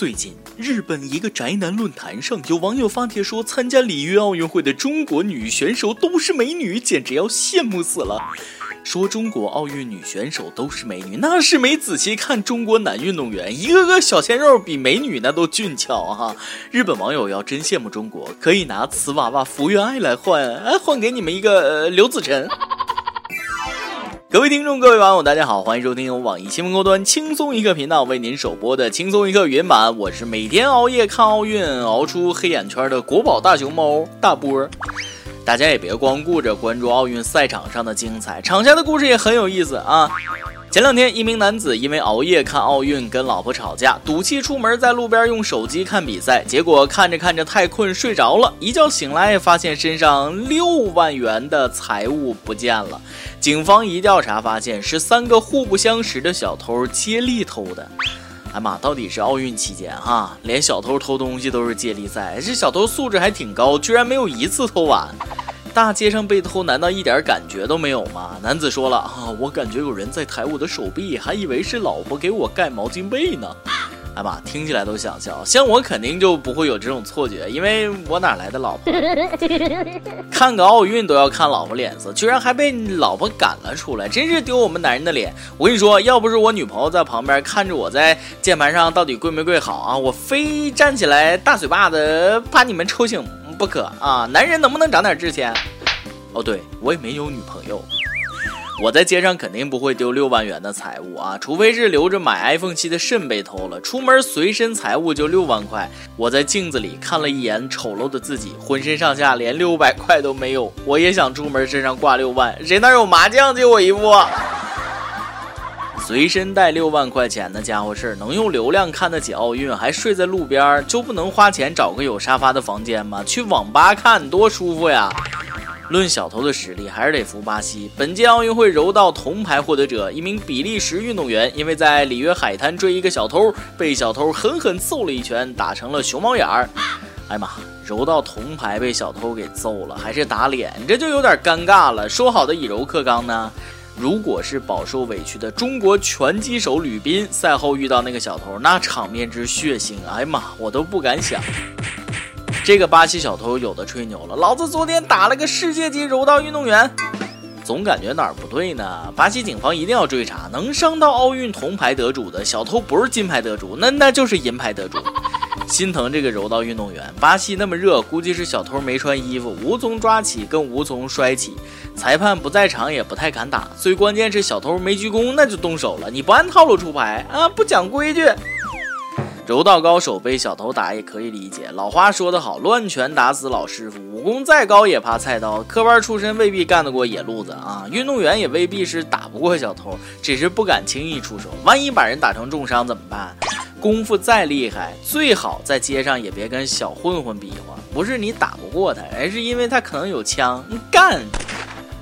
最近，日本一个宅男论坛上有网友发帖说，参加里约奥运会的中国女选手都是美女，简直要羡慕死了。说中国奥运女选手都是美女，那是没仔细看中国男运动员，一个个小鲜肉比美女那都俊俏啊！日本网友要真羡慕中国，可以拿瓷娃娃福原爱来换，换给你们一个刘子晨。各位听众，各位网友，大家好，欢迎收听由网易新闻客户端轻松一刻频道为您首播的轻松一刻语音版。我是每天熬夜看奥运熬出黑眼圈的国宝大熊猫大波。大家也别光顾着关注奥运赛场上的精彩，场下的故事也很有意思啊。前两天，一名男子因为熬夜看奥运跟老婆吵架，赌气出门，在路边用手机看比赛，结果看着看着太困睡着了，一觉醒来发现身上六万元的财物不见了。警方一调查发现是三个互不相识的小偷接力偷的。哎妈，到底是奥运期间哈，连小偷偷东西都是接力赛，这小偷素质还挺高，居然没有一次偷完。大街上被偷，难道一点感觉都没有吗？男子说了啊，我感觉有人在抬我的手臂，还以为是老婆给我盖毛巾被呢。哎妈，听起来都想笑。像我肯定就不会有这种错觉，因为我哪来的老婆？看个奥运都要看老婆脸色，居然还被老婆赶了出来，真是丢我们男人的脸。我跟你说，要不是我女朋友在旁边看着我在键盘上到底跪没跪好啊，我非站起来大嘴巴子把你们抽醒。不可啊！男人能不能长点志气？哦，对我也没有女朋友。我在街上肯定不会丢六万元的财物啊，除非是留着买 iPhone 七的肾被偷了。出门随身财物就六万块。我在镜子里看了一眼丑陋的自己，浑身上下连六百块都没有。我也想出门身上挂六万，谁那有麻将借我一副？随身带六万块钱的家伙事儿，能用流量看得起奥运，还睡在路边，就不能花钱找个有沙发的房间吗？去网吧看多舒服呀！论小偷的实力，还是得服巴西。本届奥运会柔道铜牌获得者，一名比利时运动员，因为在里约海滩追一个小偷，被小偷狠狠揍了一拳，打成了熊猫眼儿。哎妈，柔道铜牌被小偷给揍了，还是打脸，这就有点尴尬了。说好的以柔克刚呢？如果是饱受委屈的中国拳击手吕斌赛后遇到那个小偷，那场面之血腥，哎呀妈，我都不敢想。这个巴西小偷有的吹牛了，老子昨天打了个世界级柔道运动员，总感觉哪儿不对呢？巴西警方一定要追查，能伤到奥运铜牌得主的小偷不是金牌得主，那那就是银牌得主。心疼这个柔道运动员，巴西那么热，估计是小偷没穿衣服，无从抓起，更无从摔起。裁判不在场，也不太敢打。最关键是小偷没鞠躬，那就动手了。你不按套路出牌啊，不讲规矩。柔道高手被小偷打也可以理解，老话说得好，乱拳打死老师傅。武功再高也怕菜刀，科班出身未必干得过野路子啊。运动员也未必是打不过小偷，只是不敢轻易出手，万一把人打成重伤怎么办？功夫再厉害，最好在街上也别跟小混混比划。不是你打不过他，而是因为他可能有枪。干！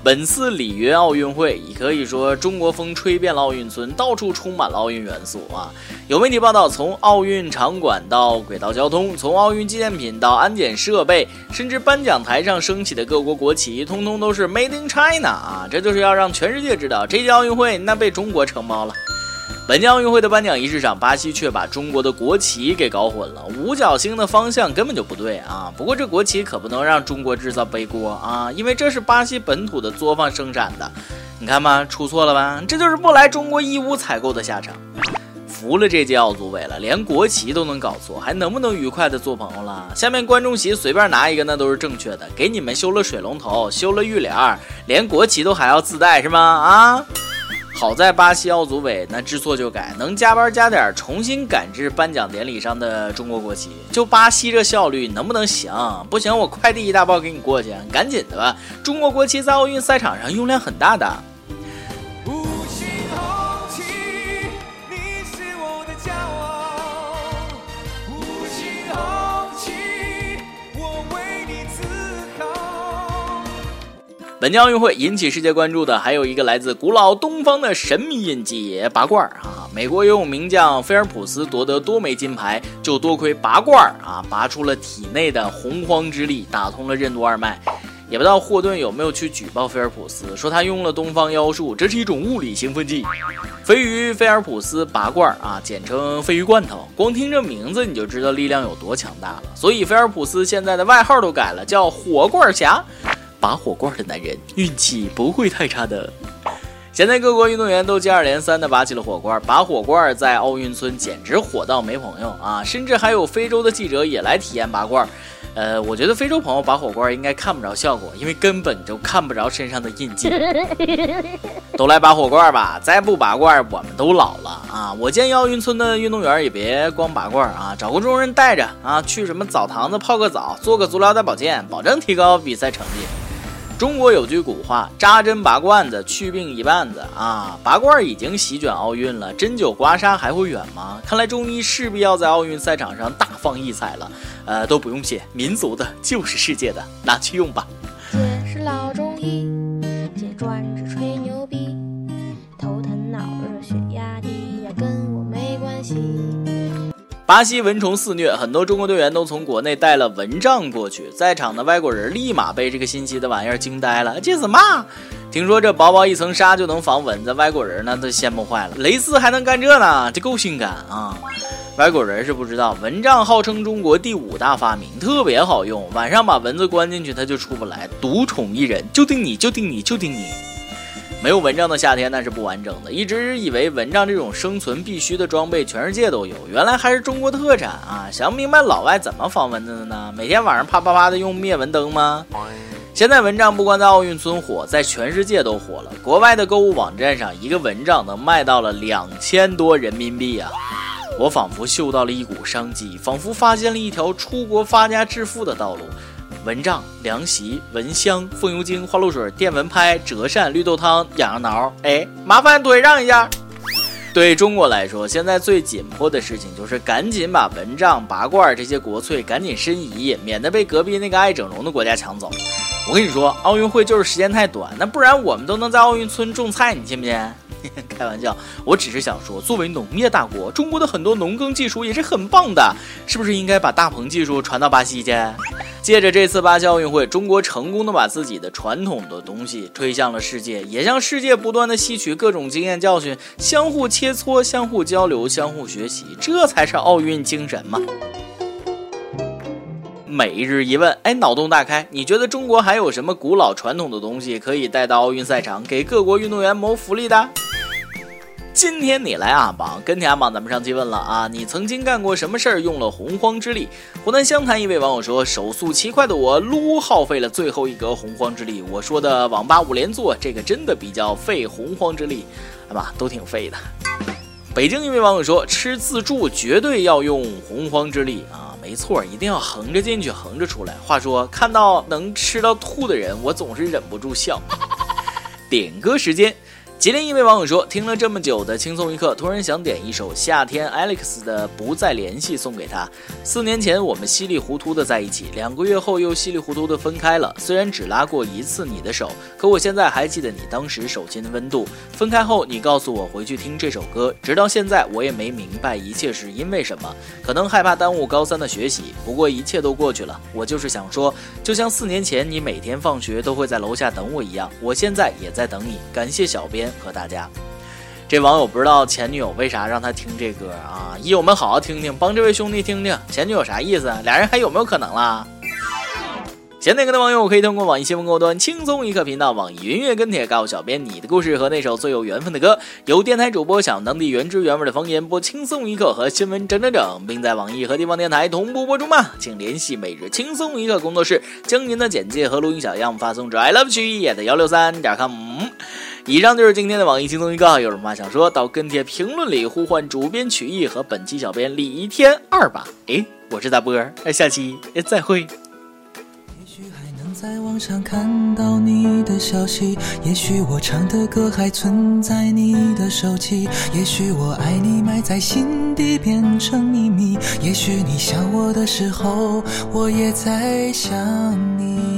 本次里约奥运会，可以说中国风吹遍了奥运村，到处充满了奥运元素啊！有媒体报道，从奥运场馆到轨道交通，从奥运纪念品到安检设备，甚至颁奖台上升起的各国国旗，通通都是 Made in China 啊！这就是要让全世界知道，这届奥运会那被中国承包了。本届奥运会的颁奖仪式上，巴西却把中国的国旗给搞混了，五角星的方向根本就不对啊！不过这国旗可不能让中国制造背锅啊，因为这是巴西本土的作坊生产的。你看吧，出错了吧？这就是不来中国义乌采购的下场。服了这届奥组委了，连国旗都能搞错，还能不能愉快的做朋友了？下面观众席随便拿一个，那都是正确的。给你们修了水龙头，修了浴帘，连国旗都还要自带是吗？啊！好在巴西奥组委那知错就改，能加班加点重新赶制颁奖典礼上的中国国旗。就巴西这效率能不能行？不行，我快递一大包给你过去，赶紧的吧。中国国旗在奥运赛场上用量很大的。本届奥运会引起世界关注的还有一个来自古老东方的神秘印记——拔罐儿啊！美国游泳名将菲尔普斯夺得多枚金牌，就多亏拔罐儿啊，拔出了体内的洪荒之力，打通了任督二脉。也不知道霍顿有没有去举报菲尔普斯，说他用了东方妖术，这是一种物理兴奋剂。飞鱼菲尔普斯拔罐啊，简称飞鱼罐头，光听这名字你就知道力量有多强大了。所以菲尔普斯现在的外号都改了，叫火罐侠。拔火罐的男人运气不会太差的。现在各国运动员都接二连三的拔起了火罐，拔火罐在奥运村简直火到没朋友啊！甚至还有非洲的记者也来体验拔罐。呃，我觉得非洲朋友拔火罐应该看不着效果，因为根本就看不着身上的印记。都来拔火罐吧，再不拔罐我们都老了啊！我建议奥运村的运动员也别光拔罐啊，找个中国人带着啊，去什么澡堂子泡个澡，做个足疗大保健，保证提高比赛成绩。中国有句古话，扎针拔罐子，去病一半子啊！拔罐已经席卷奥运了，针灸刮痧还会远吗？看来中医势必要在奥运赛场上大放异彩了。呃，都不用谢，民族的就是世界的，拿去用吧。姐是老中医，姐专巴西蚊虫肆虐，很多中国队员都从国内带了蚊帐过去，在场的外国人立马被这个新奇的玩意儿惊呆了。这是嘛？听说这薄薄一层纱就能防蚊子，外国人呢都羡慕坏了。蕾丝还能干这呢？这够性感啊！外国人是不知道，蚊帐号称中国第五大发明，特别好用，晚上把蚊子关进去，它就出不来。独宠一人，就定你就定你就定你。没有蚊帐的夏天那是不完整的。一直以为蚊帐这种生存必须的装备全世界都有，原来还是中国特产啊！想不明白老外怎么防蚊子的呢？每天晚上啪啪啪的用灭蚊灯吗？现在蚊帐不光在奥运村火，在全世界都火了。国外的购物网站上，一个蚊帐能卖到了两千多人民币啊！我仿佛嗅到了一股商机，仿佛发现了一条出国发家致富的道路。蚊帐、凉席、蚊香、风油精、花露水、电蚊拍、折扇、绿豆汤、痒痒挠。哎，麻烦退让一下。对中国来说，现在最紧迫的事情就是赶紧把蚊帐、拔罐这些国粹赶紧申遗，免得被隔壁那个爱整容的国家抢走。我跟你说，奥运会就是时间太短，那不然我们都能在奥运村种菜，你信不信？开玩笑，我只是想说，作为农业大国，中国的很多农耕技术也是很棒的，是不是应该把大棚技术传到巴西去？借着这次巴西奥运会，中国成功的把自己的传统的东西推向了世界，也向世界不断的吸取各种经验教训，相互切磋、相互交流、相互学习，这才是奥运精神嘛。每日一问，哎，脑洞大开，你觉得中国还有什么古老传统的东西可以带到奥运赛场，给各国运动员谋福利的？今天你来阿榜，跟帖阿榜，咱们上期问了啊，你曾经干过什么事儿用了洪荒之力？湖南湘潭一位网友说，手速奇快的我撸耗费了最后一格洪荒之力。我说的网吧五连坐，这个真的比较费洪荒之力，啊吧，都挺费的。北京一位网友说，吃自助绝对要用洪荒之力啊，没错，一定要横着进去，横着出来。话说，看到能吃到吐的人，我总是忍不住笑。点歌时间。吉林一位网友说：“听了这么久的轻松一刻，突然想点一首夏天 Alex 的《不再联系》送给他。四年前我们稀里糊涂的在一起，两个月后又稀里糊涂的分开了。虽然只拉过一次你的手，可我现在还记得你当时手心的温度。分开后，你告诉我回去听这首歌，直到现在我也没明白一切是因为什么。可能害怕耽误高三的学习，不过一切都过去了。我就是想说，就像四年前你每天放学都会在楼下等我一样，我现在也在等你。感谢小编。”和大家，这网友不知道前女友为啥让他听这歌啊？一友们好好听听，帮这位兄弟听听前女友啥意思？俩人还有没有可能啦？想点歌的网友可以通过网易新闻客户端轻松一刻频道、网易云音乐跟帖告诉小编你的故事和那首最有缘分的歌。有电台主播想当地原汁原味的方言播轻松一刻和新闻整整整，并在网易和地方电台同步播出吗？请联系每日轻松一刻工作室，将您的简介和录音小样发送至 i love 曲艺的幺六三点 com。以上就是今天的网易轻松预告，有什么话想说到跟帖评论里呼唤主编曲艺和本期小编李天二吧。哎，我是大波儿，下期再会。也许还能在网上看到你的消息，也许我唱的歌还存在你的手机，也许我爱你埋在心底变成秘密，也许你想我的时候，我也在想你。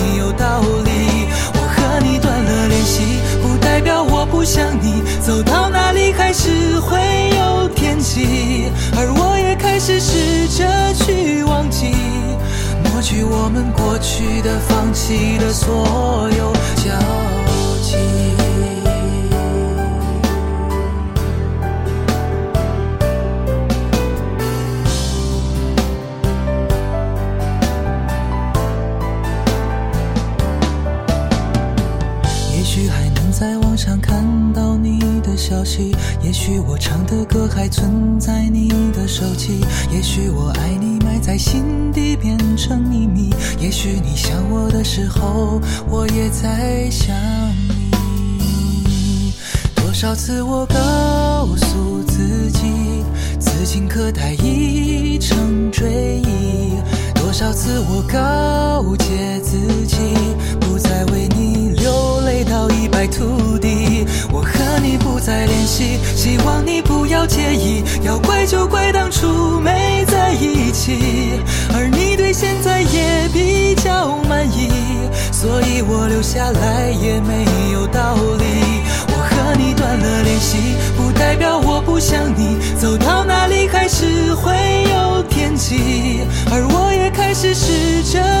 不想你，走到哪里还是会有天际，而我也开始试着去忘记，抹去我们过去的、放弃的所有也许我爱你埋在心底变成秘密，也许你想我的时候，我也在想你。多少次我告诉自己，此情可待已成追忆。多少次我告诫自己，不再为你流泪到一败涂地。我和你不再联系，希望你不要介意。要怪就怪当起，而你对现在也比较满意，所以我留下来也没有道理。我和你断了联系，不代表我不想你，走到哪里还是会有天气，而我也开始试着，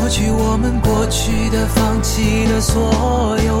抹去我们过去的放弃的所有